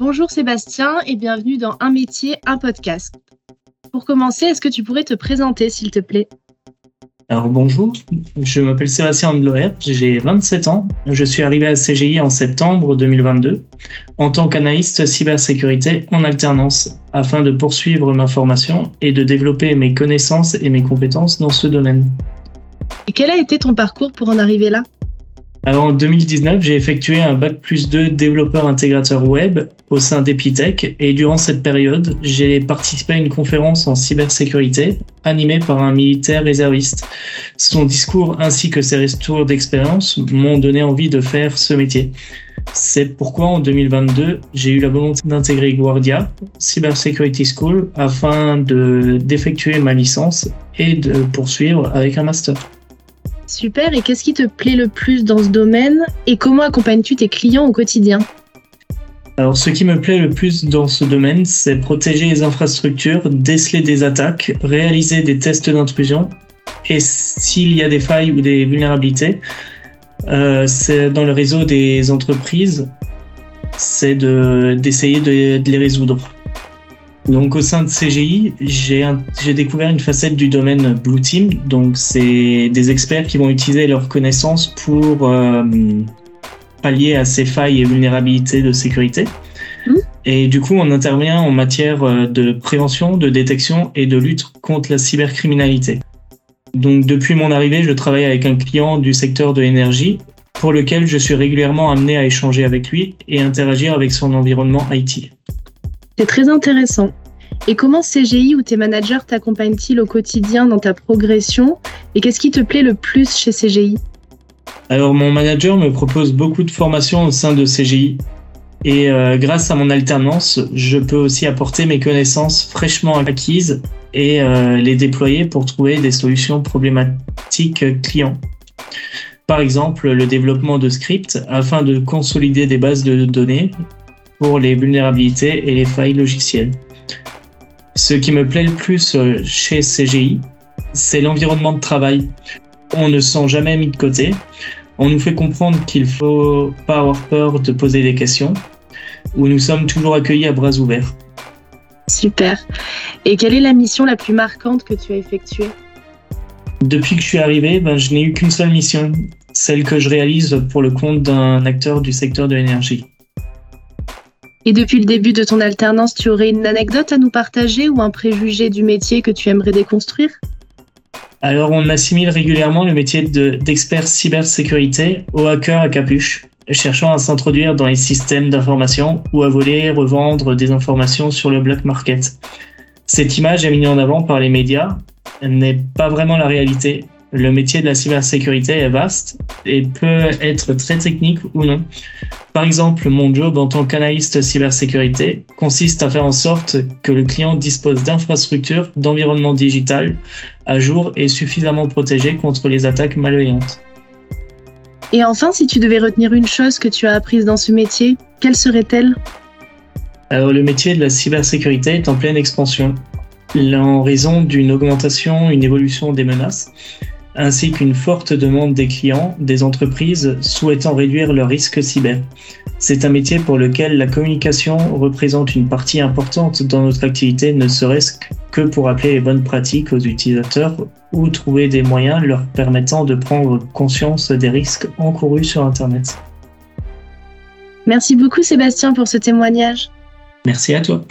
Bonjour Sébastien et bienvenue dans Un métier, un podcast. Pour commencer, est-ce que tu pourrais te présenter s'il te plaît? Alors bonjour, je m'appelle Sébastien Andloer, j'ai 27 ans, je suis arrivé à CGI en septembre 2022 en tant qu'analyste cybersécurité en alternance afin de poursuivre ma formation et de développer mes connaissances et mes compétences dans ce domaine. Et quel a été ton parcours pour en arriver là? Alors en 2019, j'ai effectué un bac plus 2 développeur intégrateur web au sein d'Epitech et durant cette période, j'ai participé à une conférence en cybersécurité animée par un militaire réserviste. Son discours ainsi que ses retours d'expérience m'ont donné envie de faire ce métier. C'est pourquoi en 2022, j'ai eu la volonté d'intégrer Guardia, Cybersecurity School, afin de d'effectuer ma licence et de poursuivre avec un master. Super, et qu'est-ce qui te plaît le plus dans ce domaine et comment accompagnes-tu tes clients au quotidien? Alors, ce qui me plaît le plus dans ce domaine, c'est protéger les infrastructures, déceler des attaques, réaliser des tests d'intrusion, et s'il y a des failles ou des vulnérabilités, euh, dans le réseau des entreprises, c'est d'essayer de, de les résoudre. Donc au sein de CGI, j'ai découvert une facette du domaine Blue Team. Donc c'est des experts qui vont utiliser leurs connaissances pour euh, pallier à ces failles et vulnérabilités de sécurité. Mmh. Et du coup, on intervient en matière euh, de prévention, de détection et de lutte contre la cybercriminalité. Donc depuis mon arrivée, je travaille avec un client du secteur de l'énergie pour lequel je suis régulièrement amené à échanger avec lui et interagir avec son environnement IT. C'est très intéressant. Et comment CGI ou tes managers t'accompagnent-ils au quotidien dans ta progression? Et qu'est-ce qui te plaît le plus chez CGI Alors mon manager me propose beaucoup de formations au sein de CGI. Et euh, grâce à mon alternance, je peux aussi apporter mes connaissances fraîchement acquises et euh, les déployer pour trouver des solutions problématiques clients. Par exemple, le développement de scripts afin de consolider des bases de données pour les vulnérabilités et les failles logicielles. Ce qui me plaît le plus euh, chez CGI, c'est l'environnement de travail. On ne sent jamais mis de côté. On nous fait comprendre qu'il faut pas avoir peur de poser des questions, où nous sommes toujours accueillis à bras ouverts. Super. Et quelle est la mission la plus marquante que tu as effectuée? Depuis que je suis arrivé, ben, je n'ai eu qu'une seule mission, celle que je réalise pour le compte d'un acteur du secteur de l'énergie. Et depuis le début de ton alternance, tu aurais une anecdote à nous partager ou un préjugé du métier que tu aimerais déconstruire? Alors, on assimile régulièrement le métier d'expert cybersécurité au hacker à capuche, cherchant à s'introduire dans les systèmes d'information ou à voler, revendre des informations sur le black market. Cette image est mise en avant par les médias, n'est pas vraiment la réalité le métier de la cybersécurité est vaste et peut être très technique ou non. Par exemple, mon job en tant qu'analyste cybersécurité consiste à faire en sorte que le client dispose d'infrastructures, d'environnement digital à jour et suffisamment protégé contre les attaques malveillantes. Et enfin, si tu devais retenir une chose que tu as apprise dans ce métier, quelle serait-elle? Alors, le métier de la cybersécurité est en pleine expansion en raison d'une augmentation, une évolution des menaces ainsi qu'une forte demande des clients des entreprises souhaitant réduire leurs risques cyber. C'est un métier pour lequel la communication représente une partie importante dans notre activité, ne serait-ce que pour appeler les bonnes pratiques aux utilisateurs ou trouver des moyens leur permettant de prendre conscience des risques encourus sur Internet. Merci beaucoup Sébastien pour ce témoignage. Merci à toi.